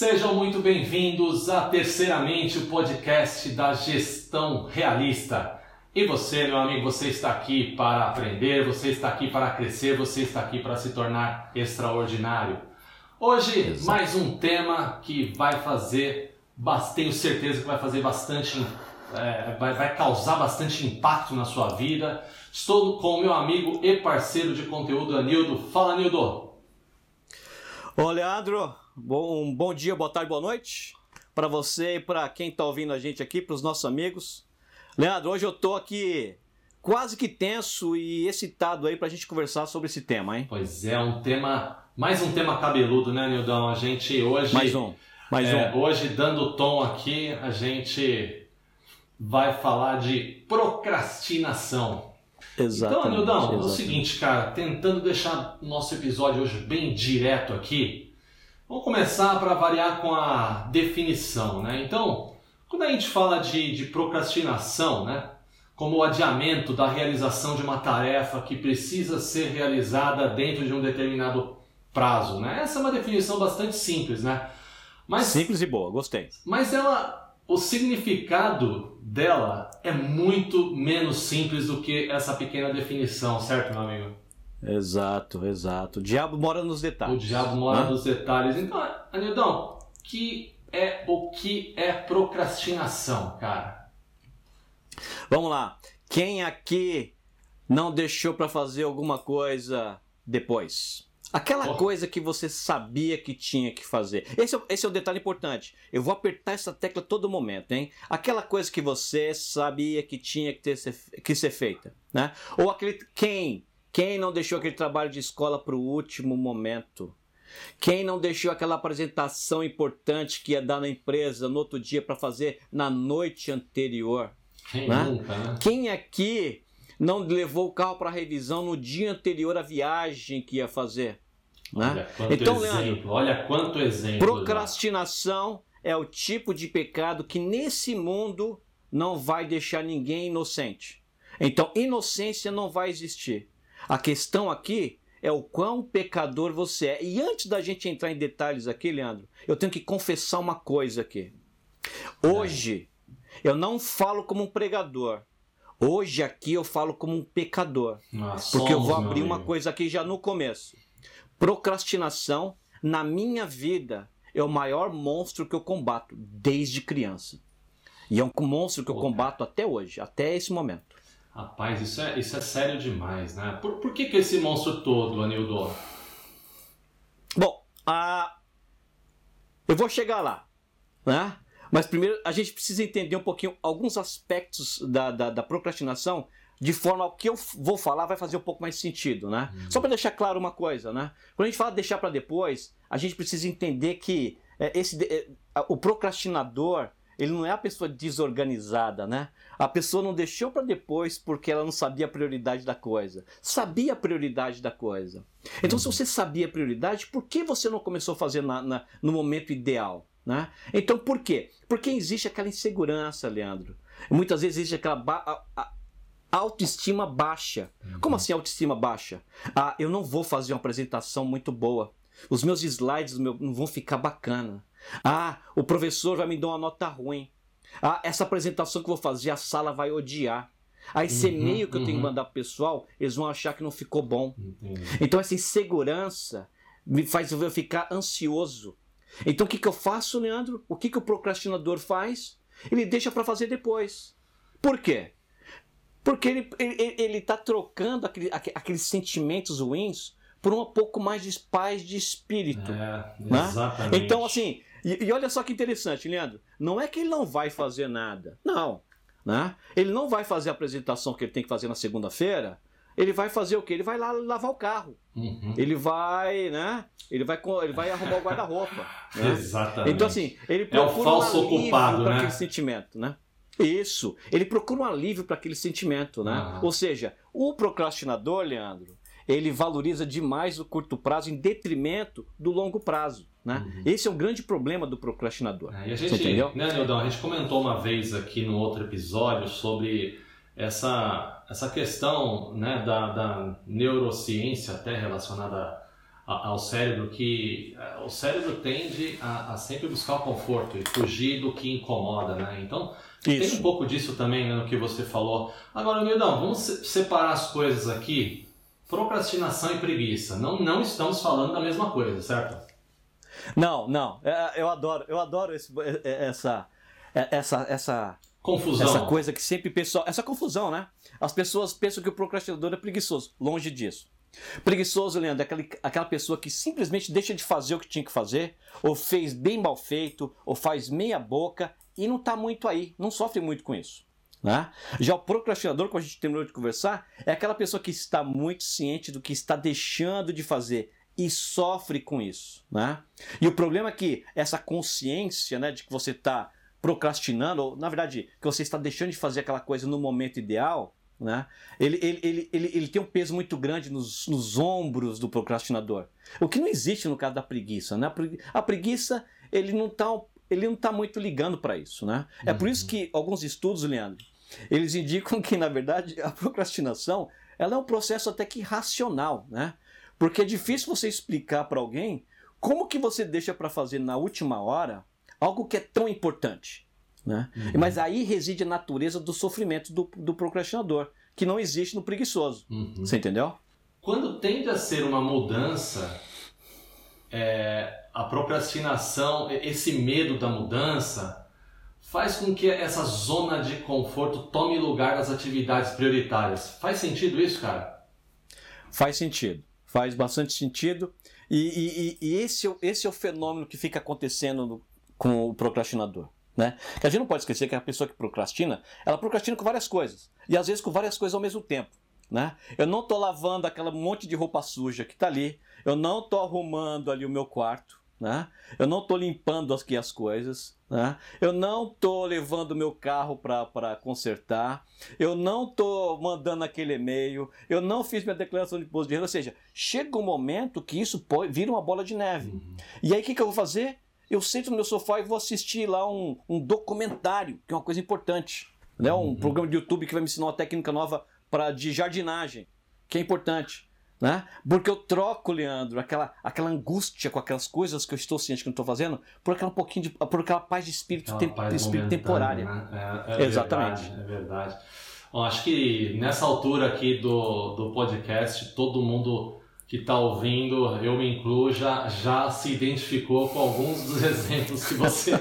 Sejam muito bem-vindos a Terceiramente, o podcast da gestão realista. E você, meu amigo, você está aqui para aprender, você está aqui para crescer, você está aqui para se tornar extraordinário. Hoje, Exato. mais um tema que vai fazer, tenho certeza que vai fazer bastante, é, vai, vai causar bastante impacto na sua vida. Estou com o meu amigo e parceiro de conteúdo, Anildo. Fala, Anildo! Ô, Leandro, bom, um bom dia, boa tarde, boa noite para você e para quem está ouvindo a gente aqui, para os nossos amigos. Leandro, hoje eu tô aqui quase que tenso e excitado aí pra gente conversar sobre esse tema, hein? Pois é, um tema, mais um tema cabeludo, né, Nildão? A gente hoje. Mais um, mais é, um. Hoje, dando tom aqui, a gente vai falar de procrastinação. Exatamente. Então, Nildão, é o seguinte, cara, tentando deixar nosso episódio hoje bem direto aqui, vamos começar para variar com a definição, né? Então, quando a gente fala de, de procrastinação, né, como o adiamento da realização de uma tarefa que precisa ser realizada dentro de um determinado prazo, né? Essa é uma definição bastante simples, né? Mas, simples e boa, gostei. Mas ela, o significado dela é muito menos simples do que essa pequena definição, certo, meu amigo? Exato, exato. O diabo mora nos detalhes. O diabo mora Hã? nos detalhes. Então, Anildão, que é o que é procrastinação, cara? Vamos lá. Quem aqui não deixou para fazer alguma coisa depois? Aquela oh. coisa que você sabia que tinha que fazer. Esse é, esse é o detalhe importante. Eu vou apertar essa tecla todo momento, hein? Aquela coisa que você sabia que tinha que, ter, que ser feita, né? Ou aquele quem quem não deixou aquele trabalho de escola para o último momento? Quem não deixou aquela apresentação importante que ia dar na empresa no outro dia para fazer na noite anterior? Quem né? nunca, né? Quem aqui não levou o carro para revisão no dia anterior à viagem que ia fazer? Né? Olha então, exemplo, Leandro, olha quanto exemplo. Procrastinação é o tipo de pecado que nesse mundo não vai deixar ninguém inocente. Então, inocência não vai existir. A questão aqui é o quão pecador você é. E antes da gente entrar em detalhes aqui, Leandro, eu tenho que confessar uma coisa aqui. Hoje, eu não falo como um pregador. Hoje aqui eu falo como um pecador. Ah, porque eu vou abrir uma coisa aqui já no começo. Procrastinação, na minha vida, é o maior monstro que eu combato desde criança. E é um monstro que eu combato até hoje, até esse momento. Rapaz, isso é, isso é sério demais, né? Por, por que, que esse monstro todo, Anildo? Bom, a... eu vou chegar lá, né? Mas primeiro a gente precisa entender um pouquinho alguns aspectos da, da, da procrastinação de forma ao que eu vou falar vai fazer um pouco mais sentido, né? Hum. Só para deixar claro uma coisa, né? Quando a gente fala de deixar para depois, a gente precisa entender que é, esse, é, o procrastinador ele não é a pessoa desorganizada, né? A pessoa não deixou para depois porque ela não sabia a prioridade da coisa. Sabia a prioridade da coisa. Então, se você sabia a prioridade, por que você não começou a fazer na, na, no momento ideal? Né? Então, por quê? Porque existe aquela insegurança, Leandro. Muitas vezes existe aquela ba autoestima baixa. Como assim autoestima baixa? Ah, eu não vou fazer uma apresentação muito boa. Os meus slides não vão ficar bacana. Ah, o professor vai me dar uma nota ruim. Ah, essa apresentação que eu vou fazer, a sala vai odiar. Aí esse uhum, e-mail que eu tenho que mandar pro pessoal, eles vão achar que não ficou bom. Entendi. Então essa insegurança me faz eu ficar ansioso. Então o que, que eu faço, Leandro? O que, que o procrastinador faz? Ele deixa para fazer depois. Por quê? Porque ele ele, ele tá trocando aquele, aqueles sentimentos ruins por um pouco mais de paz de espírito. É, né? exatamente. Então, assim, e, e, olha só que interessante, Leandro. Não é que ele não vai fazer nada. Não. Né? Ele não vai fazer a apresentação que ele tem que fazer na segunda-feira. Ele vai fazer o quê? Ele vai lá lavar o carro. Uhum. Ele vai, né? Ele vai, ele vai arrumar o guarda-roupa. né? Exatamente. Então, assim, ele é procura falso um alívio ocupado, para né? aquele sentimento, né? Isso. Ele procura um alívio para aquele sentimento, né? Ou seja, o procrastinador, Leandro, ele valoriza demais o curto prazo em detrimento do longo prazo. Né? Uhum. Esse é o grande problema do procrastinador. É, a Você gente, entendeu? né, Nildão, a gente comentou uma vez aqui no outro episódio sobre essa, essa questão né, da, da neurociência até relacionada ao cérebro que o cérebro tende a, a, sempre buscar o conforto e fugir do que incomoda, né? Então Isso. tem um pouco disso também né, no que você falou. Agora, Nildão, vamos separar as coisas aqui. Procrastinação e preguiça. Não, não estamos falando da mesma coisa, certo? Não, não. É, eu adoro, eu adoro esse, é, é, essa, essa, essa confusão. Essa coisa que sempre pessoal, essa confusão, né? As pessoas pensam que o procrastinador é preguiçoso. Longe disso. Preguiçoso, Leandro, é aquela, aquela pessoa que simplesmente deixa de fazer o que tinha que fazer, ou fez bem mal feito, ou faz meia boca e não está muito aí, não sofre muito com isso. Né? Já o procrastinador, como a gente terminou de conversar, é aquela pessoa que está muito ciente do que está deixando de fazer e sofre com isso. Né? E o problema é que essa consciência né, de que você está procrastinando, ou na verdade, que você está deixando de fazer aquela coisa no momento ideal, né? Ele, ele, ele, ele, ele tem um peso muito grande nos, nos ombros do procrastinador. O que não existe no caso da preguiça. Né? A preguiça, ele não está ele não tá muito ligando para isso. Né? É por isso uhum. que alguns estudos, Leandro, eles indicam que, na verdade, a procrastinação ela é um processo até que racional. Né? Porque é difícil você explicar para alguém como que você deixa para fazer na última hora algo que é tão importante. Né? Uhum. Mas aí reside a natureza do sofrimento do, do procrastinador, que não existe no preguiçoso. Uhum. Você entendeu? Quando tende a ser uma mudança, é, a procrastinação, esse medo da mudança, faz com que essa zona de conforto tome lugar das atividades prioritárias. Faz sentido isso, cara? Faz sentido. Faz bastante sentido. E, e, e esse, é esse é o fenômeno que fica acontecendo no, com o procrastinador. Né? Que a gente não pode esquecer que a pessoa que procrastina, ela procrastina com várias coisas. E às vezes com várias coisas ao mesmo tempo. Né? Eu não estou lavando aquela monte de roupa suja que está ali. Eu não estou arrumando ali o meu quarto. Né? Eu não estou limpando as coisas. Né? Eu não estou levando o meu carro para consertar. Eu não estou mandando aquele e-mail. Eu não fiz minha declaração de imposto de renda. Ou seja, chega um momento que isso pode, vira uma bola de neve. Uhum. E aí o que, que eu vou fazer? eu sento no meu sofá e vou assistir lá um, um documentário, que é uma coisa importante. Né? Um uhum. programa de YouTube que vai me ensinar uma técnica nova para de jardinagem, que é importante. Né? Porque eu troco, Leandro, aquela, aquela angústia com aquelas coisas que eu estou ciente que não estou fazendo, por aquela pouquinho de, por aquela paz de espírito, tem, paz espírito temporária. Né? É, é Exatamente. Verdade, é verdade. Bom, acho que nessa altura aqui do, do podcast, todo mundo que está ouvindo, eu me incluo, já, já se identificou com alguns dos exemplos que você,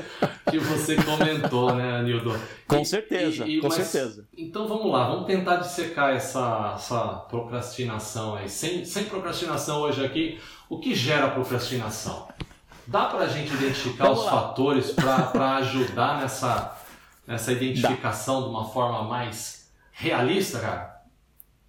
que você comentou, né, Nildo? Com certeza, e, e, com mas, certeza. Então vamos lá, vamos tentar dissecar essa, essa procrastinação aí. Sem, sem procrastinação hoje aqui, o que gera procrastinação? Dá para a gente identificar vamos os lá. fatores para ajudar nessa, nessa identificação Dá. de uma forma mais realista, cara?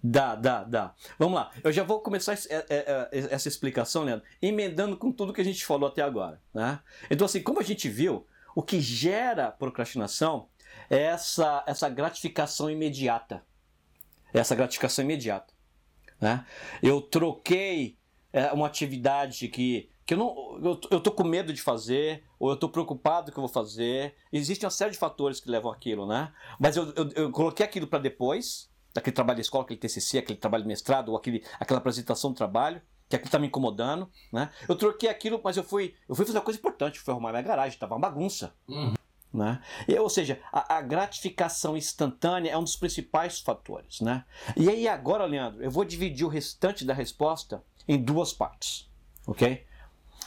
Dá, dá, dá. Vamos lá. Eu já vou começar é, é, é, essa explicação, Leandro, emendando com tudo que a gente falou até agora. Né? Então, assim, como a gente viu, o que gera procrastinação é essa, essa gratificação imediata. Essa gratificação imediata. Né? Eu troquei uma atividade que, que eu não eu, eu tô com medo de fazer, ou eu tô preocupado que eu vou fazer. Existe uma série de fatores que levam aquilo, né? Mas eu, eu, eu coloquei aquilo para depois daquele trabalho de escola, aquele TCC, aquele trabalho de mestrado, ou aquele, aquela apresentação do trabalho, que aquilo está me incomodando, né? Eu troquei aquilo, mas eu fui, eu fui fazer uma coisa importante, fui arrumar minha garagem, estava uma bagunça. Uhum. Né? E, ou seja, a, a, gratificação instantânea é um dos principais fatores. Né? E aí agora, Leandro, eu vou dividir o restante da resposta em duas partes. ok?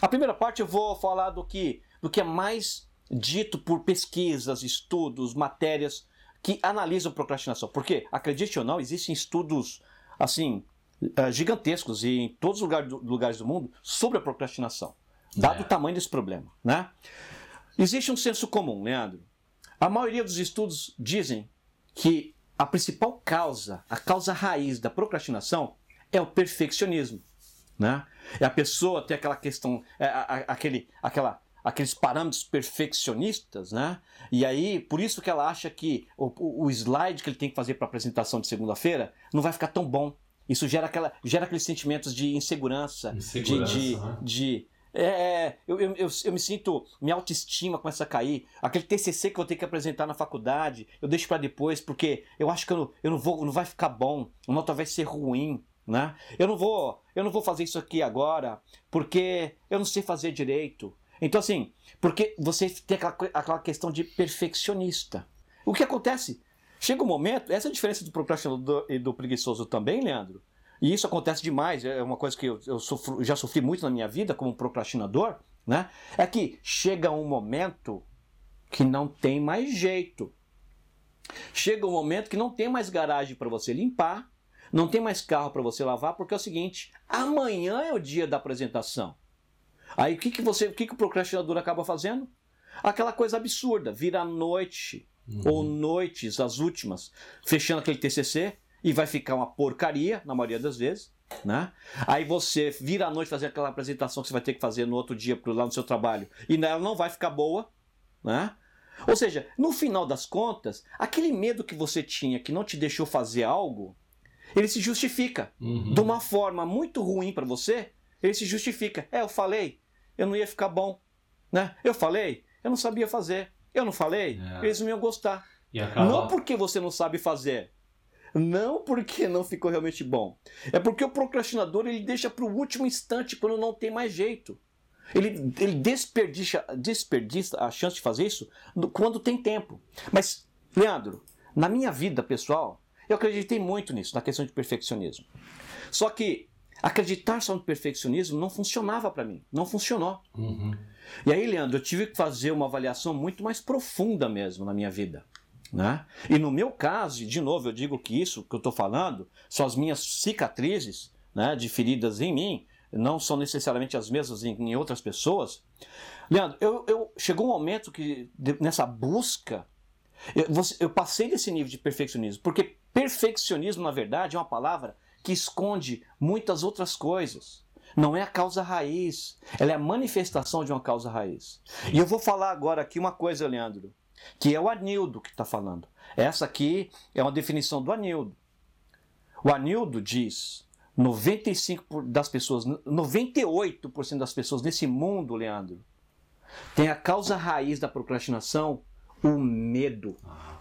A primeira parte eu vou falar do que, do que é mais dito por pesquisas, estudos, matérias que analisam procrastinação. Porque, acredite ou não, existem estudos assim eh, gigantescos e em todos os lugares do mundo sobre a procrastinação, dado é. o tamanho desse problema. Né? Existe um senso comum, Leandro. A maioria dos estudos dizem que a principal causa, a causa raiz da procrastinação é o perfeccionismo. Né? É a pessoa ter aquela questão, é, aquele, aquela aqueles parâmetros perfeccionistas, né? E aí, por isso que ela acha que o, o slide que ele tem que fazer para a apresentação de segunda-feira não vai ficar tão bom. Isso gera, aquela, gera aqueles sentimentos de insegurança, insegurança de, de, né? de é, é eu, eu, eu, eu, me sinto, minha autoestima começa a cair. Aquele TCC que eu tenho que apresentar na faculdade, eu deixo para depois porque eu acho que eu, eu não vou, não vai ficar bom, a nota vai ser ruim. né? Eu não vou, eu não vou fazer isso aqui agora porque eu não sei fazer direito. Então assim, porque você tem aquela, aquela questão de perfeccionista. O que acontece? Chega um momento, essa é a diferença do procrastinador e do preguiçoso também, Leandro. E isso acontece demais, é uma coisa que eu, eu sofro, já sofri muito na minha vida como procrastinador, né? É que chega um momento que não tem mais jeito. Chega um momento que não tem mais garagem para você limpar, não tem mais carro para você lavar, porque é o seguinte: amanhã é o dia da apresentação. Aí o que, que você, o que, que o procrastinador acaba fazendo? Aquela coisa absurda, vira a noite uhum. ou noites, as últimas, fechando aquele TCC e vai ficar uma porcaria na maioria das vezes. Né? Aí você vira à noite fazer aquela apresentação que você vai ter que fazer no outro dia lá no seu trabalho e ela não vai ficar boa, né? Ou seja, no final das contas, aquele medo que você tinha que não te deixou fazer algo, ele se justifica uhum. de uma forma muito ruim para você. Ele se justifica. É, eu falei, eu não ia ficar bom, né? Eu falei, eu não sabia fazer. Eu não falei, é. eles não iam gostar. Acaba... Não porque você não sabe fazer, não porque não ficou realmente bom. É porque o procrastinador ele deixa para o último instante, quando não tem mais jeito. Ele, ele desperdiça, desperdiça a chance de fazer isso quando tem tempo. Mas, Leandro, na minha vida pessoal, eu acreditei muito nisso, na questão de perfeccionismo. Só que acreditar só no perfeccionismo não funcionava para mim. Não funcionou. Uhum. E aí, Leandro, eu tive que fazer uma avaliação muito mais profunda mesmo na minha vida. Né? E no meu caso, de novo, eu digo que isso que eu estou falando são as minhas cicatrizes né, de feridas em mim, não são necessariamente as mesmas em, em outras pessoas. Leandro, eu, eu, chegou um momento que nessa busca, eu, você, eu passei desse nível de perfeccionismo, porque perfeccionismo, na verdade, é uma palavra que esconde muitas outras coisas. Não é a causa raiz, ela é a manifestação de uma causa raiz. E eu vou falar agora aqui uma coisa, Leandro que é o Anildo que está falando. Essa aqui é uma definição do Anildo. O Anildo diz: 95% das pessoas, 98% das pessoas nesse mundo, Leandro, tem a causa raiz da procrastinação o medo. Ah,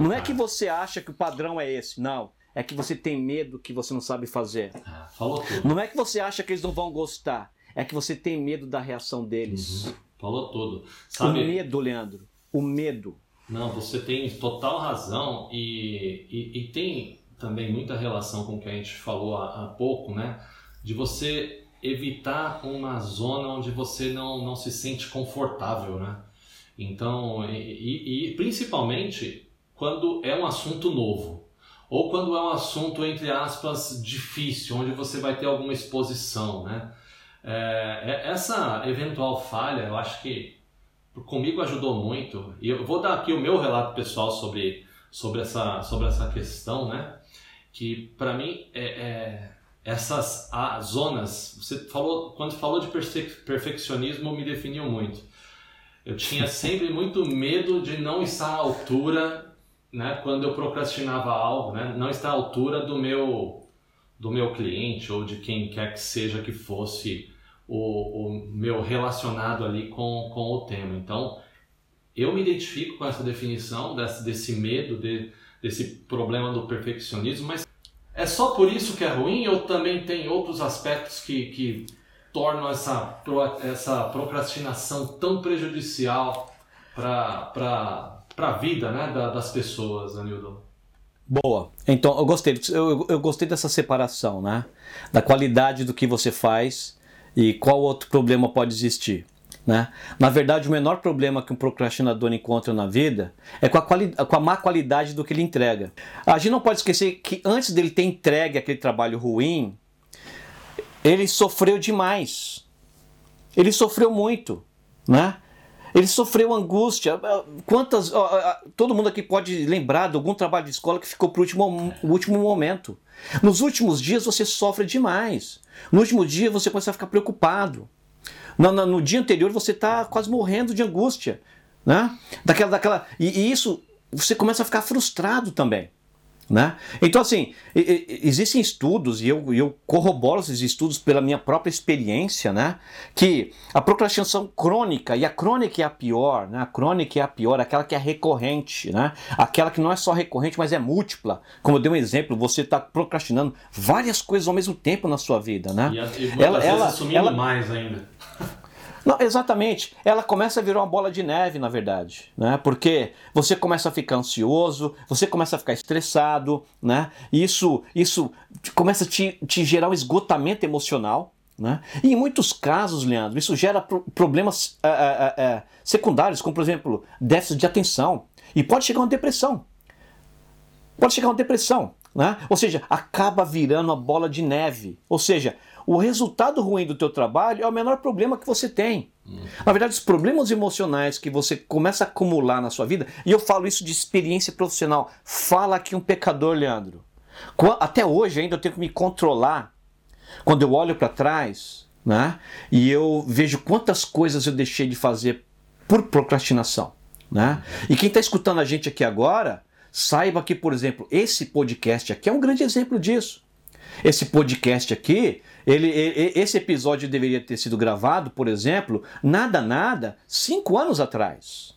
não é que você acha que o padrão é esse, não. É que você tem medo que você não sabe fazer. Ah, falou tudo. Não é que você acha que eles não vão gostar. É que você tem medo da reação deles. Uhum. Falou tudo. Sabe, o medo, Leandro o medo. Não, você tem total razão e, e, e, tem também muita relação com o que a gente falou há, há pouco, né? De você evitar uma zona onde você não, não se sente confortável, né? Então, e, e, principalmente quando é um assunto novo ou quando é um assunto, entre aspas, difícil, onde você vai ter alguma exposição, né? É, é essa eventual falha, eu acho que comigo ajudou muito. E eu vou dar aqui o meu relato pessoal sobre, sobre, essa, sobre essa questão, né? Que para mim é, é, essas ah, zonas, você falou quando falou de perfe perfeccionismo me definiu muito. Eu tinha sempre muito medo de não estar à altura, né? Quando eu procrastinava algo, né? Não estar à altura do meu do meu cliente ou de quem quer que seja que fosse o, o meu relacionado ali com, com o tema. Então, eu me identifico com essa definição desse, desse medo, de, desse problema do perfeccionismo, mas é só por isso que é ruim ou também tem outros aspectos que, que tornam essa, essa procrastinação tão prejudicial para a vida né, da, das pessoas, Anildo? Boa. Então, eu gostei, eu, eu gostei dessa separação, né? Da qualidade do que você faz e qual outro problema pode existir? Né? Na verdade, o menor problema que um procrastinador encontra na vida é com a, com a má qualidade do que ele entrega. A gente não pode esquecer que antes dele ter entregue aquele trabalho ruim, ele sofreu demais. Ele sofreu muito. Né? Ele sofreu angústia. Quantas. Todo mundo aqui pode lembrar de algum trabalho de escola que ficou para o último, último momento. Nos últimos dias você sofre demais. No último dia você começa a ficar preocupado. No, no, no dia anterior você está quase morrendo de angústia. Né? Daquela, daquela, e, e, isso você começa a ficar frustrado também. Né? Então, assim, existem estudos, e eu, eu corroboro esses estudos pela minha própria experiência, né? que a procrastinação crônica, e a crônica é a pior, né? a crônica é a pior, aquela que é recorrente, né? aquela que não é só recorrente, mas é múltipla. Como eu dei um exemplo, você está procrastinando várias coisas ao mesmo tempo na sua vida. Né? E, e ela, ela, assumindo ela, mais ainda. Não, exatamente. Ela começa a virar uma bola de neve, na verdade, né? Porque você começa a ficar ansioso, você começa a ficar estressado, né? E isso, isso começa a te, te gerar um esgotamento emocional, né? E em muitos casos, Leandro, isso gera pro problemas é, é, é, secundários, como por exemplo, déficit de atenção. E pode chegar uma depressão. Pode chegar uma depressão. Né? Ou seja, acaba virando uma bola de neve. Ou seja, o resultado ruim do teu trabalho é o menor problema que você tem. Na verdade, os problemas emocionais que você começa a acumular na sua vida, e eu falo isso de experiência profissional, fala aqui um pecador, Leandro. Até hoje ainda eu tenho que me controlar quando eu olho para trás, né? E eu vejo quantas coisas eu deixei de fazer por procrastinação, né? E quem está escutando a gente aqui agora, saiba que, por exemplo, esse podcast aqui é um grande exemplo disso. Esse podcast aqui, ele, ele, esse episódio deveria ter sido gravado, por exemplo, nada, nada, cinco anos atrás.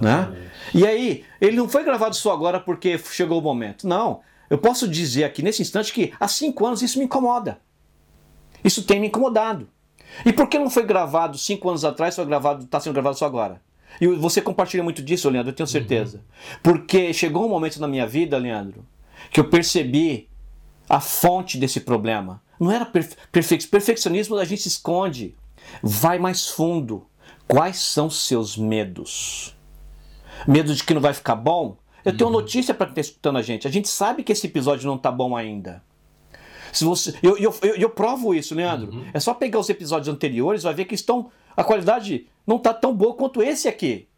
Né? E aí, ele não foi gravado só agora porque chegou o momento. Não. Eu posso dizer aqui nesse instante que há cinco anos isso me incomoda. Isso tem me incomodado. E por que não foi gravado cinco anos atrás, foi gravado, está sendo gravado só agora? E você compartilha muito disso, Leandro, eu tenho certeza. Uhum. Porque chegou um momento na minha vida, Leandro, que eu percebi a fonte desse problema. Não era perfe perfe perfeccionismo, a gente se esconde. Vai mais fundo. Quais são seus medos? Medo de que não vai ficar bom? Eu tenho uma uhum. notícia para quem está escutando a gente. A gente sabe que esse episódio não está bom ainda. Se você, eu, eu, eu, eu provo isso, Leandro. Uhum. É só pegar os episódios anteriores, vai ver que estão. A qualidade não está tão boa quanto esse aqui.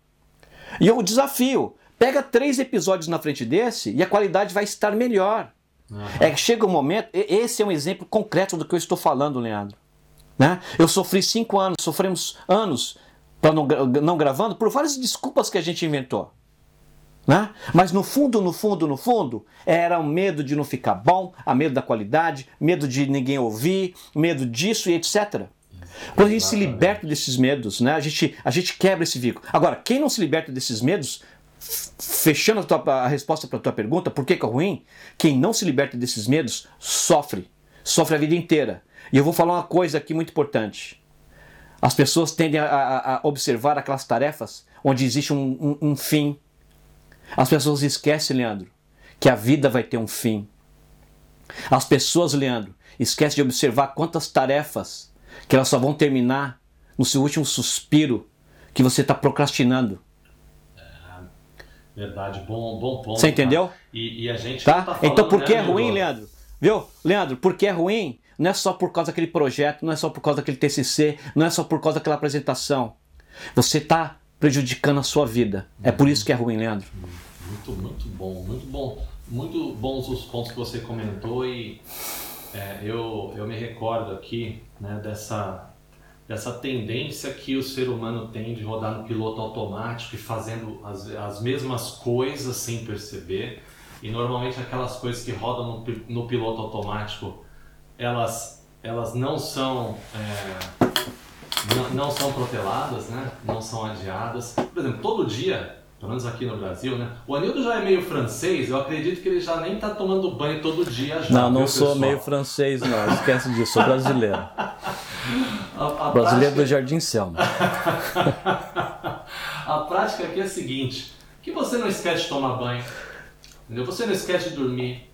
E eu desafio: pega três episódios na frente desse e a qualidade vai estar melhor. Uhum. É que chega um momento, esse é um exemplo concreto do que eu estou falando, Leandro. Né? Eu sofri cinco anos, sofremos anos para não, não gravando por várias desculpas que a gente inventou. Né? Mas no fundo, no fundo, no fundo, era o medo de não ficar bom, a medo da qualidade, medo de ninguém ouvir, medo disso e etc. Quando a gente se liberta desses medos, né, a, gente, a gente quebra esse vínculo. Agora, quem não se liberta desses medos fechando a, tua, a resposta para a tua pergunta, por que, que é ruim? Quem não se liberta desses medos sofre. Sofre a vida inteira. E eu vou falar uma coisa aqui muito importante. As pessoas tendem a, a, a observar aquelas tarefas onde existe um, um, um fim. As pessoas esquecem, Leandro, que a vida vai ter um fim. As pessoas, Leandro, esquecem de observar quantas tarefas que elas só vão terminar no seu último suspiro que você está procrastinando. Verdade, bom, bom ponto. Você entendeu? E, e, a gente tá? tá então por que né, é ruim, Leandro? Viu? Leandro, por que é ruim? Não é só por causa daquele projeto, não é só por causa daquele TCC, não é só por causa daquela apresentação. Você está prejudicando a sua vida. É por isso que é ruim, Leandro. Muito, muito bom, muito bom. Muito bons os pontos que você comentou e é, eu, eu me recordo aqui né, dessa dessa tendência que o ser humano tem de rodar no piloto automático e fazendo as, as mesmas coisas sem perceber. E normalmente aquelas coisas que rodam no, no piloto automático, elas, elas não são é, não, não, são proteladas, né? não são adiadas. Por exemplo, todo dia pelo menos aqui no Brasil, né? O Anildo já é meio francês, eu acredito que ele já nem tá tomando banho todo dia já. Não, não sou pessoal? meio francês, não. Esquece disso, sou brasileiro. A, a brasileiro prática... do Jardim Selma. a prática aqui é a seguinte: que você não esquece de tomar banho, entendeu? Você não esquece de dormir,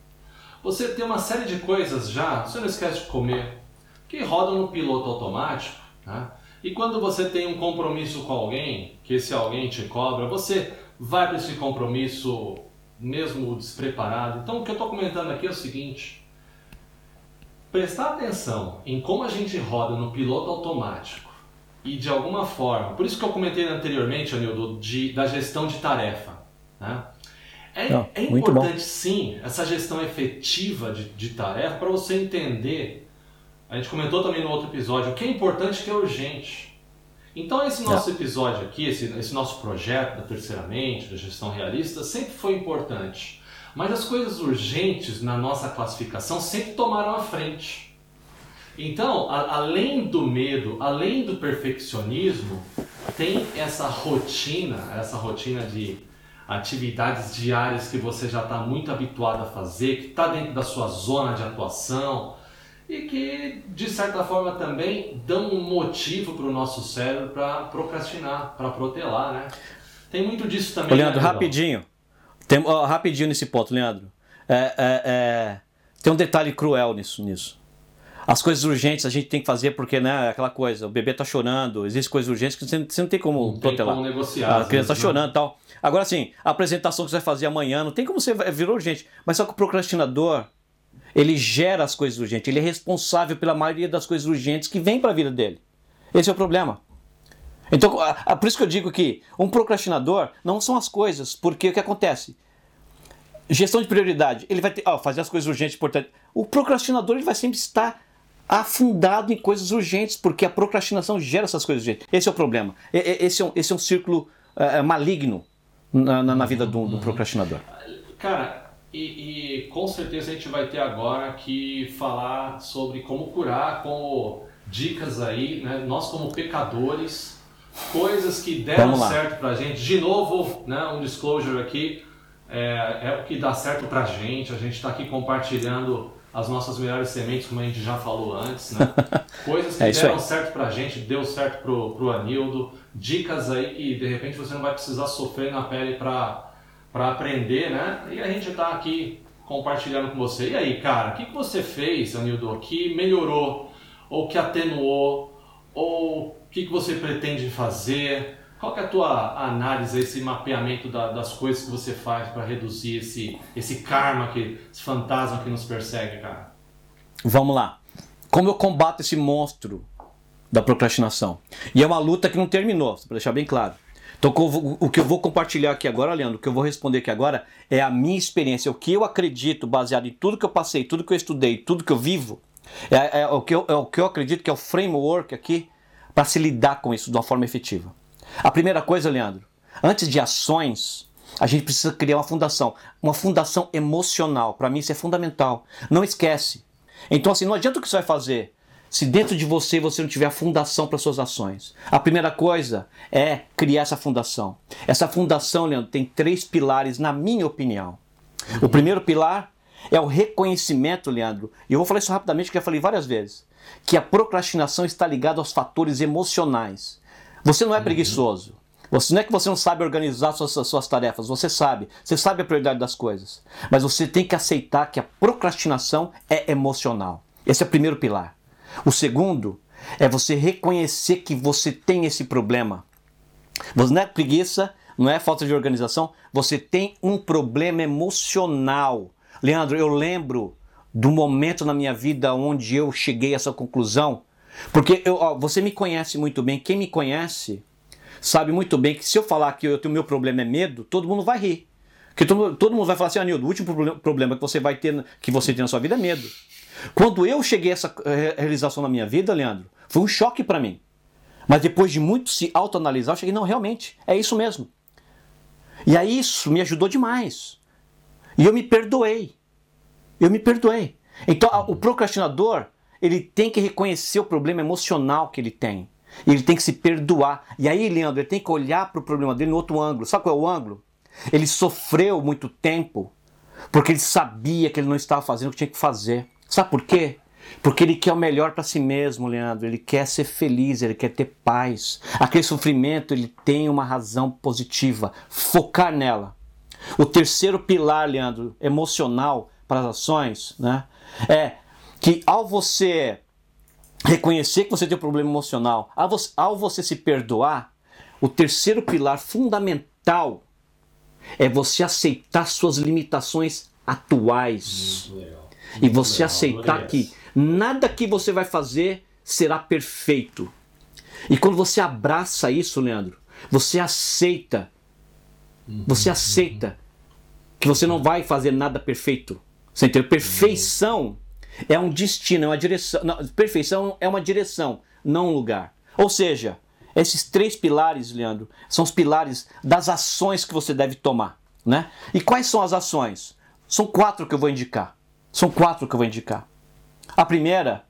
você tem uma série de coisas já, você não esquece de comer, que rodam no piloto automático, né? E quando você tem um compromisso com alguém, que esse alguém te cobra, você vai para esse compromisso mesmo despreparado. Então o que eu estou comentando aqui é o seguinte: prestar atenção em como a gente roda no piloto automático e de alguma forma, por isso que eu comentei anteriormente, Anildo, de, da gestão de tarefa. Né? É, Não, é importante sim essa gestão efetiva de, de tarefa para você entender a gente comentou também no outro episódio, o que é importante e o que é urgente. Então esse nosso é. episódio aqui, esse, esse nosso projeto da Terceiramente, da gestão realista, sempre foi importante. Mas as coisas urgentes na nossa classificação sempre tomaram a frente. Então, a, além do medo, além do perfeccionismo, tem essa rotina, essa rotina de atividades diárias que você já está muito habituado a fazer, que está dentro da sua zona de atuação e que, de certa forma, também dão um motivo para o nosso cérebro para procrastinar, para protelar, né? Tem muito disso também. Ô, Leandro, né, rapidinho. Tem, ó, rapidinho nesse ponto, Leandro. É, é, é, tem um detalhe cruel nisso, nisso. As coisas urgentes a gente tem que fazer porque, né, aquela coisa, o bebê tá chorando, existem coisas urgentes que você, não tem como não protelar. Tem como negociar. A criança tá chorando e tal. Agora, assim, a apresentação que você vai fazer amanhã, não tem como você virou urgente. Mas só que o procrastinador, ele gera as coisas urgentes, ele é responsável pela maioria das coisas urgentes que vêm para a vida dele. Esse é o problema. Então, por isso que eu digo que um procrastinador não são as coisas, porque o que acontece? Gestão de prioridade, ele vai ter, ó, fazer as coisas urgentes importantes. O procrastinador ele vai sempre estar afundado em coisas urgentes, porque a procrastinação gera essas coisas urgentes. Esse é o problema. Esse é um, esse é um círculo uh, maligno na, na, na vida do, do, procrastinador. Cara, e, e, com certeza a gente vai ter agora que falar sobre como curar, como dicas aí, né? nós como pecadores coisas que deram certo pra gente. De novo, né, um disclosure aqui, é, é o que dá certo pra gente. A gente está aqui compartilhando as nossas melhores sementes, como a gente já falou antes, né? Coisas que é deram aí. certo pra gente, deu certo pro, pro Anildo, dicas aí que de repente você não vai precisar sofrer na pele pra, pra aprender, né? E a gente está aqui compartilhando com você. E aí, cara, o que, que você fez, Anildo, que melhorou, ou que atenuou, ou o que, que você pretende fazer? Qual é a tua análise, esse mapeamento da, das coisas que você faz para reduzir esse, esse karma, que, esse fantasma que nos persegue, cara? Vamos lá. Como eu combato esse monstro da procrastinação? E é uma luta que não terminou, para deixar bem claro. Então, o que eu vou compartilhar aqui agora, Leandro, o que eu vou responder aqui agora é a minha experiência, o que eu acredito, baseado em tudo que eu passei, tudo que eu estudei, tudo que eu vivo. É, é, o, que eu, é o que eu acredito que é o framework aqui para se lidar com isso de uma forma efetiva. A primeira coisa, Leandro, antes de ações, a gente precisa criar uma fundação, uma fundação emocional. Para mim isso é fundamental. Não esquece. Então assim, não adianta o que você vai fazer se dentro de você você não tiver a fundação para suas ações. A primeira coisa é criar essa fundação. Essa fundação, Leandro, tem três pilares na minha opinião. O primeiro pilar é o reconhecimento, Leandro. E eu vou falar isso rapidamente, porque eu já falei várias vezes que a procrastinação está ligada aos fatores emocionais. Você não é uhum. preguiçoso. Você não é que você não sabe organizar suas, suas tarefas, você sabe, você sabe a prioridade das coisas. Mas você tem que aceitar que a procrastinação é emocional. Esse é o primeiro pilar. O segundo é você reconhecer que você tem esse problema. Você não é preguiça, não é falta de organização, você tem um problema emocional. Leandro, eu lembro do momento na minha vida onde eu cheguei a essa conclusão. Porque eu, ó, você me conhece muito bem, quem me conhece sabe muito bem que se eu falar que o meu problema é medo, todo mundo vai rir. Porque todo, todo mundo vai falar assim, Anildo, o último problema que você vai ter, que você tem na sua vida é medo. Quando eu cheguei a essa eh, realização na minha vida, Leandro, foi um choque para mim. Mas depois de muito se autoanalisar, eu cheguei, não, realmente, é isso mesmo. E aí isso me ajudou demais. E eu me perdoei. Eu me perdoei. Então, o procrastinador, ele tem que reconhecer o problema emocional que ele tem. Ele tem que se perdoar. E aí, Leandro, ele tem que olhar para o problema dele no outro ângulo. Sabe qual é o ângulo? Ele sofreu muito tempo porque ele sabia que ele não estava fazendo o que tinha que fazer. Sabe por quê? Porque ele quer o melhor para si mesmo, Leandro. Ele quer ser feliz, ele quer ter paz. Aquele sofrimento, ele tem uma razão positiva. Focar nela. O terceiro pilar, Leandro, emocional, para as ações, né? É que ao você reconhecer que você tem um problema emocional, ao você, ao você se perdoar, o terceiro pilar fundamental é você aceitar suas limitações atuais. e você aceitar que nada que você vai fazer será perfeito. E quando você abraça isso, Leandro, você aceita. Você uhum, aceita que você não vai fazer nada perfeito. Você entendeu? Perfeição é um destino, é uma direção. Não, perfeição é uma direção, não um lugar. Ou seja, esses três pilares, Leandro, são os pilares das ações que você deve tomar. Né? E quais são as ações? São quatro que eu vou indicar. São quatro que eu vou indicar. A primeira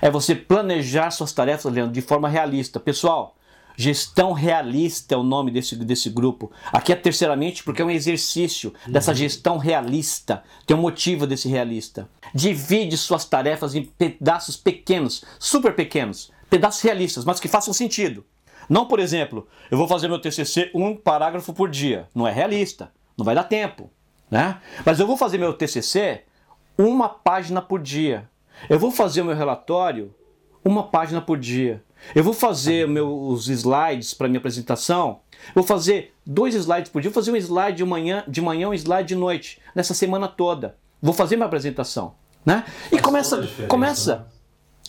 é você planejar suas tarefas, Leandro, de forma realista. Pessoal, Gestão realista é o nome desse, desse grupo. Aqui é terceiramente porque é um exercício dessa uhum. gestão realista. Tem um motivo desse realista. Divide suas tarefas em pedaços pequenos, super pequenos, pedaços realistas, mas que façam sentido. Não, por exemplo, eu vou fazer meu TCC um parágrafo por dia. Não é realista, não vai dar tempo, né? Mas eu vou fazer meu TCC uma página por dia. Eu vou fazer o meu relatório uma página por dia. Eu vou fazer meus slides para minha apresentação. Vou fazer dois slides por dia. Vou fazer um slide de manhã, de manhã, um slide de noite, nessa semana toda. Vou fazer minha apresentação, né? E começa, começa,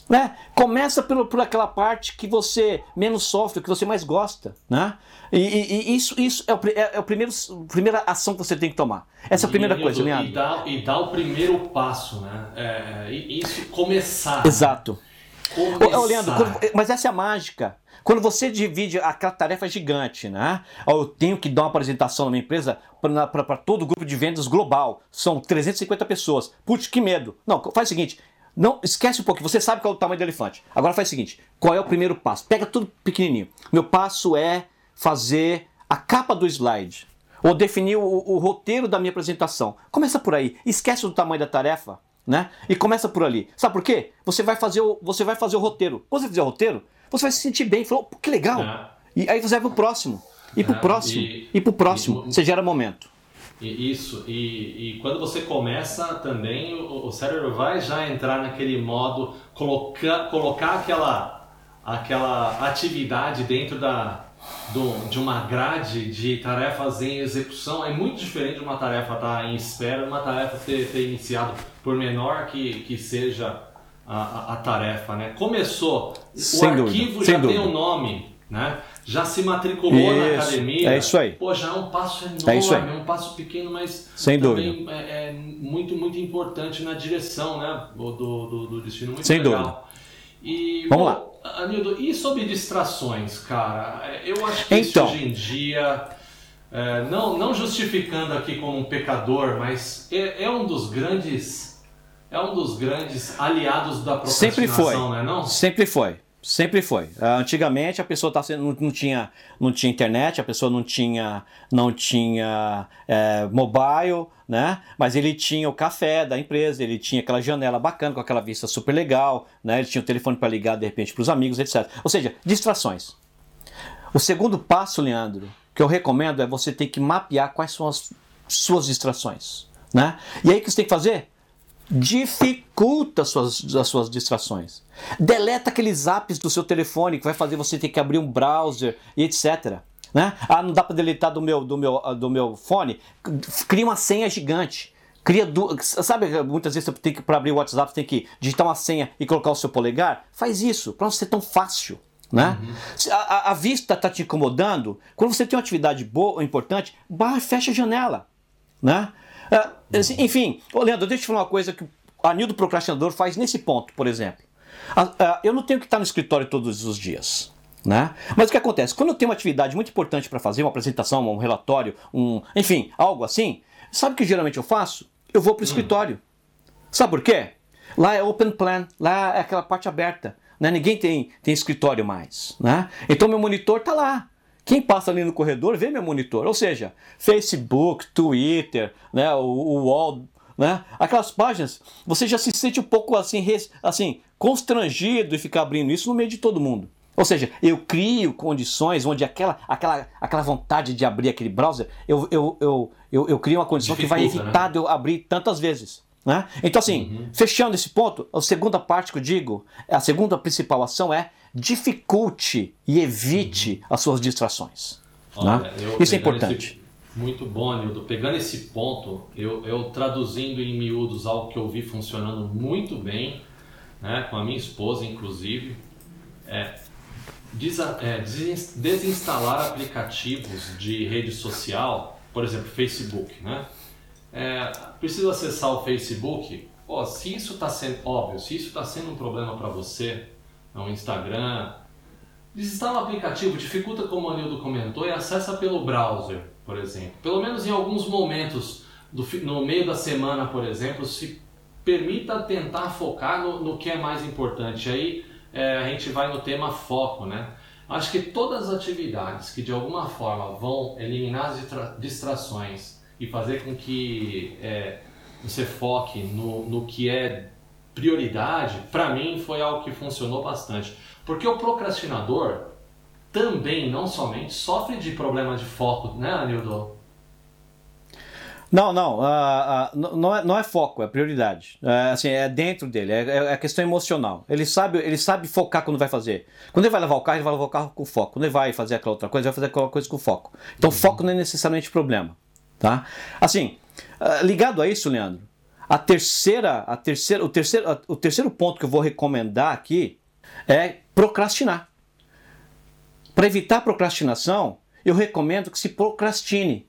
né? né? Começa pelo, por aquela parte que você menos sofre, que você mais gosta, né? E, e, e isso, isso é, o, é, é o primeiro, a primeira ação que você tem que tomar. Essa é a primeira e, coisa, Leandro. E dá, e dá o primeiro passo, né? É, isso começar. Exato. Né? Ô, Leandro, quando, mas essa é a mágica. Quando você divide aquela tarefa gigante, né? Eu tenho que dar uma apresentação numa empresa para todo o grupo de vendas global. São 350 pessoas. Putz, que medo. Não, faz o seguinte. Não, esquece um pouco, você sabe qual é o tamanho do elefante. Agora faz o seguinte: qual é o primeiro passo? Pega tudo pequenininho. Meu passo é fazer a capa do slide. Ou definir o, o roteiro da minha apresentação. Começa por aí. Esquece o tamanho da tarefa né? E começa por ali. Sabe por quê? Você vai fazer o, você vai fazer o roteiro. Quando você fizer o roteiro, você vai se sentir bem. Falou, que legal. É. E aí você vai pro próximo. E pro é, próximo. E, e pro próximo. E, você gera momento. Isso. E, e quando você começa também, o, o cérebro vai já entrar naquele modo, colocar, colocar aquela, aquela atividade dentro da, do, de uma grade de tarefas em execução é muito diferente de uma tarefa estar em espera, uma tarefa ter, ter iniciado, por menor que, que seja a, a, a tarefa. Né? Começou, sem o dúvida, arquivo já dúvida. tem um nome, né? já se matriculou isso, na academia. É isso aí. Pô, já é um passo enorme, é, é um passo pequeno, mas sem também dúvida. É, é, muito, muito importante na direção né? do, do, do destino. Muito sem legal. dúvida. E, Vamos bom, lá. Anildo, e sobre distrações, cara? Eu acho que então, hoje em dia, é, não, não justificando aqui como um pecador, mas é, é, um dos grandes, é um dos grandes aliados da procrastinação, Sempre foi. Né, não? Sempre foi. Sempre foi. Ah, antigamente a pessoa tá sendo, não, tinha, não tinha internet, a pessoa não tinha, não tinha é, mobile, né? Mas ele tinha o café da empresa, ele tinha aquela janela bacana com aquela vista super legal, né? Ele tinha o telefone para ligar de repente para os amigos, etc. Ou seja, distrações. O segundo passo, Leandro, que eu recomendo é você ter que mapear quais são as suas distrações, né? E aí o que você tem que fazer? Dificulta as suas, as suas distrações. Deleta aqueles apps do seu telefone que vai fazer você ter que abrir um browser e etc. Né? Ah, não dá para deletar do meu, do, meu, do meu fone? Cria uma senha gigante. Cria du... Sabe, muitas vezes você tem que, para abrir o WhatsApp, você tem que digitar uma senha e colocar o seu polegar? Faz isso, para não ser tão fácil. Né? Uhum. A, a, vista está te incomodando. Quando você tem uma atividade boa ou importante, barra, fecha a janela. Né? É, assim, enfim, ô Leandro, deixa eu te falar uma coisa que a Nil do Procrastinador faz nesse ponto, por exemplo. Eu não tenho que estar no escritório todos os dias. Né? Mas o que acontece? Quando eu tenho uma atividade muito importante para fazer, uma apresentação, um relatório, um, enfim, algo assim, sabe o que geralmente eu faço? Eu vou para o escritório. Sabe por quê? Lá é open plan, lá é aquela parte aberta. Né? Ninguém tem, tem escritório mais. Né? Então meu monitor está lá. Quem passa ali no corredor vê meu monitor. Ou seja, Facebook, Twitter, né, o, o Wall, né, aquelas páginas, você já se sente um pouco assim, res, assim constrangido em ficar abrindo isso no meio de todo mundo. Ou seja, eu crio condições onde aquela, aquela, aquela vontade de abrir aquele browser, eu, eu, eu, eu, eu crio uma condição Dificulta, que vai evitar né? de eu abrir tantas vezes. Né? Então, assim, uhum. fechando esse ponto, a segunda parte que eu digo, a segunda principal ação é dificulte e evite uhum. as suas distrações. Olha, né? Isso é importante. Esse, muito bom, Nildo. Pegando esse ponto, eu, eu traduzindo em miúdos algo que eu vi funcionando muito bem, né, com a minha esposa, inclusive, é, é desinstalar aplicativos de rede social, por exemplo, Facebook, né? É, preciso acessar o Facebook. Pô, se isso está sendo óbvio, se isso está sendo um problema para você, no Instagram. Desinstala o aplicativo, dificulta como o Anildo comentou e acessa pelo browser, por exemplo. Pelo menos em alguns momentos do, no meio da semana, por exemplo, se permita tentar focar no, no que é mais importante. Aí é, a gente vai no tema foco, né? Acho que todas as atividades que de alguma forma vão eliminar as distrações e fazer com que é, você foque no, no que é prioridade, para mim foi algo que funcionou bastante. Porque o procrastinador também, não somente, sofre de problema de foco, né, Anildo? Não, não, uh, uh, não, é, não é foco, é prioridade. É, assim, é dentro dele, é, é, é questão emocional. Ele sabe, ele sabe focar quando vai fazer. Quando ele vai levar o carro, ele vai levar o carro com foco. Quando ele vai fazer aquela outra coisa, ele vai fazer aquela coisa com foco. Então, uhum. foco não é necessariamente problema, tá? Assim, uh, ligado a isso, Leandro, a terceira, a terceira, o terceiro, o terceiro ponto que eu vou recomendar aqui é procrastinar. Para evitar procrastinação, eu recomendo que se procrastine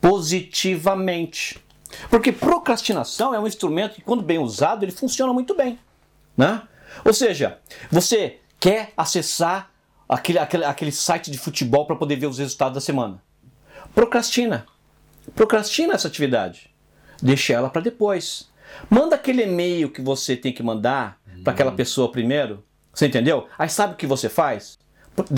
positivamente. Porque procrastinação é um instrumento que, quando bem usado, ele funciona muito bem. Né? Ou seja, você quer acessar aquele, aquele, aquele site de futebol para poder ver os resultados da semana. Procrastina. Procrastina essa atividade. Deixa ela para depois. Manda aquele e-mail que você tem que mandar para aquela pessoa primeiro. Você entendeu? Aí sabe o que você faz?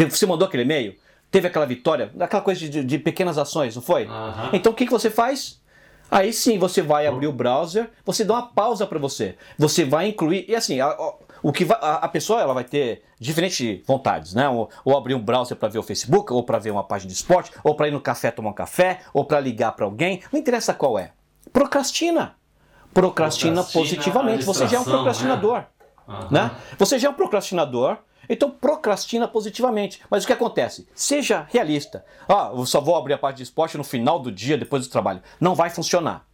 Você mandou aquele e-mail? teve aquela vitória, aquela coisa de, de pequenas ações, não foi? Uhum. Então o que, que você faz? Aí sim você vai abrir o browser, você dá uma pausa para você. Você vai incluir. E assim, a, o que vai, a, a, pessoa ela vai ter diferentes vontades, né? Ou, ou abrir um browser para ver o Facebook, ou para ver uma página de esporte, ou para ir no café tomar um café, ou para ligar para alguém. Não interessa qual é. Procrastina. Procrastina, Procrastina positivamente. Você já é um procrastinador. Né? Uhum. né? Você já é um procrastinador. Então procrastina positivamente. Mas o que acontece? Seja realista. Ah, eu só vou abrir a parte de esporte no final do dia, depois do trabalho. Não vai funcionar.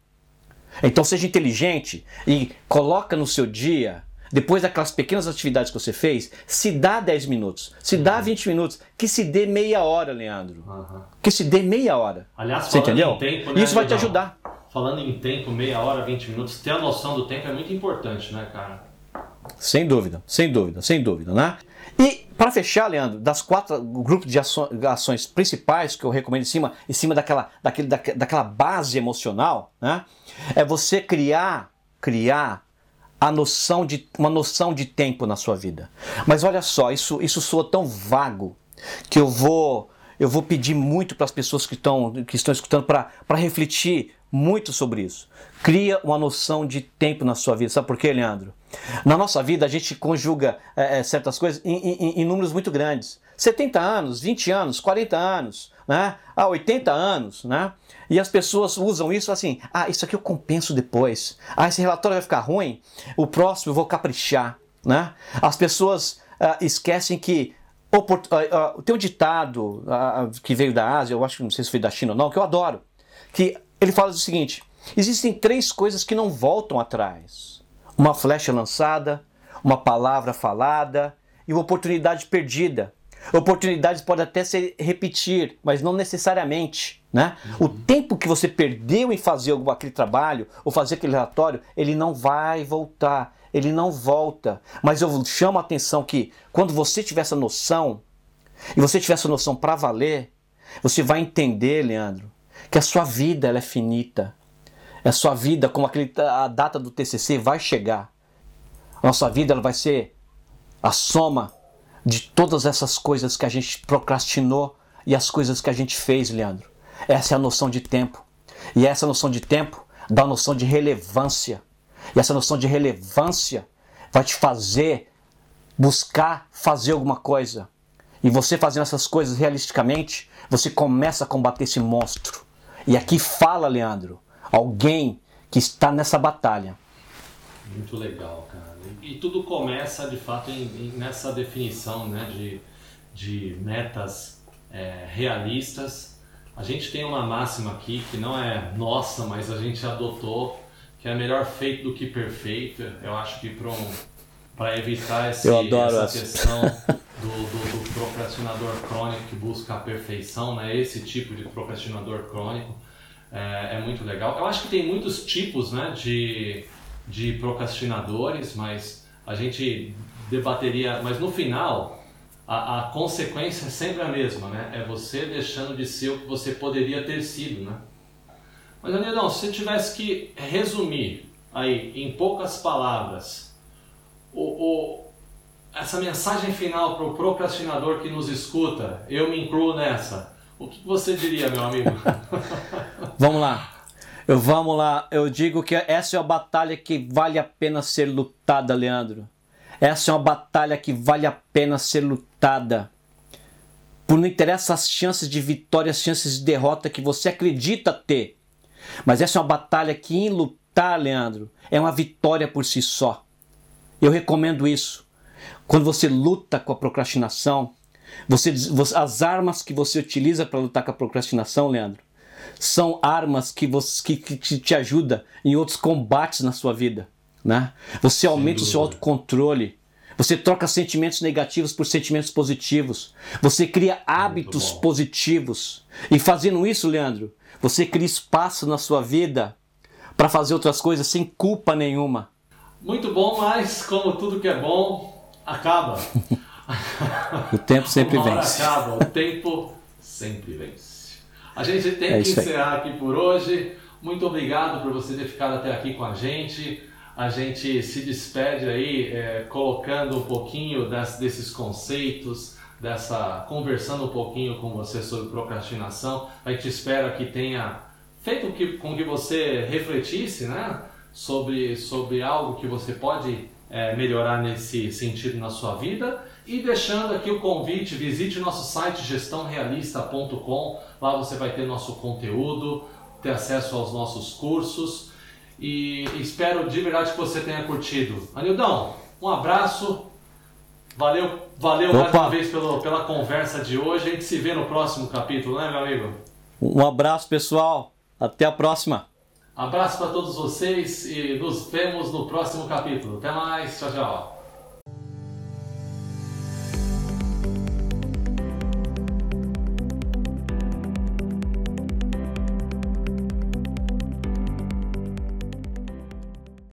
Então seja inteligente e coloca no seu dia, depois daquelas pequenas atividades que você fez, se dá 10 minutos, se dá 20 uhum. minutos, que se dê meia hora, Leandro. Uhum. Que se dê meia hora. Aliás, você entendeu? Tempo, né, Isso vai te ajudar. Falando em tempo, meia hora, 20 minutos, ter a noção do tempo é muito importante, né, cara? Sem dúvida, sem dúvida, sem dúvida, né? E para fechar, Leandro, das quatro grupos de ações principais que eu recomendo em cima, em cima daquela, daquele, daquela base emocional, né? É você criar, criar a noção de uma noção de tempo na sua vida. Mas olha só, isso isso soa tão vago que eu vou eu vou pedir muito para as pessoas que estão que estão escutando para refletir muito sobre isso. Cria uma noção de tempo na sua vida. Sabe por quê, Leandro? Na nossa vida, a gente conjuga é, certas coisas em, em, em, números muito grandes. 70 anos, 20 anos, 40 anos, né? ah, 80 anos. Né? E as pessoas usam isso assim: ah, isso aqui eu compenso depois. Ah, esse relatório vai ficar ruim, o próximo eu vou caprichar. Né? As pessoas uh, esquecem que uh, uh, tem um ditado que veio da Ásia, eu acho que não sei se foi da China ou não, que eu adoro, que ele fala o seguinte: existem três coisas que não voltam atrás: uma flecha lançada, uma palavra falada e uma oportunidade perdida. Oportunidades podem até se repetir, mas não necessariamente. Né? Uhum. O tempo que você perdeu em fazer aquele trabalho ou fazer aquele relatório, ele não vai voltar. Ele não volta. Mas eu chamo a atenção que quando você tiver essa noção, e você tiver essa noção para valer, você vai entender, Leandro, que a sua vida ela é finita. A sua vida, como aquele, a data do TCC vai chegar. A nossa vida ela vai ser a soma de todas essas coisas que a gente procrastinou e as coisas que a gente fez, Leandro. Essa é a noção de tempo. E essa noção de tempo dá a noção de relevância. E essa noção de relevância vai te fazer buscar fazer alguma coisa. E você fazendo essas coisas realisticamente, você começa a combater esse monstro. E aqui fala, Leandro, alguém que está nessa batalha. Muito legal, cara. E, tudo começa, de fato, em, em, nessa definição né, de, de metas é, realistas. A gente tem uma máxima aqui que não é nossa, mas a gente adotou, que é melhor feito do que perfeito. Eu acho que para um, evitar esse, essa, essa questão do, do, do, procrastinador crônico que busca a perfeição, né? esse tipo de procrastinador crônico é, é, muito legal. Eu acho que tem muitos tipos né, de, de procrastinadores, mas a gente debateria. Mas no final, a, a consequência é sempre a mesma, né? É você deixando de ser o que você poderia ter sido, né? Mas, Anilão, se você tivesse que resumir aí em poucas palavras o, o essa mensagem final para o procrastinador que nos escuta, eu me incluo nessa. O que você diria, meu amigo? vamos lá. Eu, vamos lá. Eu digo que essa é uma batalha que vale a pena ser lutada, Leandro. Essa é uma batalha que vale a pena ser lutada. Por não interessa as chances de vitória, as chances de derrota que você acredita ter. Mas essa é uma batalha que em lutar, Leandro, é uma vitória por si só. Eu recomendo isso. Quando você luta com a procrastinação, você, as armas que você utiliza para lutar com a procrastinação, Leandro, são armas que, você, que, que te ajuda em outros combates na sua vida. Né? Você aumenta o seu autocontrole. Você troca sentimentos negativos por sentimentos positivos. Você cria hábitos positivos. E fazendo isso, Leandro, você cria espaço na sua vida para fazer outras coisas sem culpa nenhuma. Muito bom, mas como tudo que é bom, acaba. o tempo sempre Uma vence. acaba, o tempo sempre vence. A gente tem é que encerrar aqui por hoje. Muito obrigado por você ter ficado até aqui com a gente. A gente se despede aí é, colocando um pouquinho das, desses conceitos, dessa conversando um pouquinho com você sobre procrastinação. A gente espera que tenha feito que, com que você refletisse, né? sobre, sobre algo que você pode é, melhorar nesse sentido na sua vida. E deixando aqui o convite, visite o nosso site gestãorealista.com. Lá você vai ter nosso conteúdo, ter acesso aos nossos cursos. E espero de verdade que você tenha curtido. Anildão, um abraço. Valeu, valeu mais uma vez pelo, pela conversa de hoje. A gente se vê no próximo capítulo, né, meu amigo? Um abraço, pessoal. Até a próxima. Abraço para todos vocês e nos vemos no próximo capítulo. Até mais, tchau, tchau.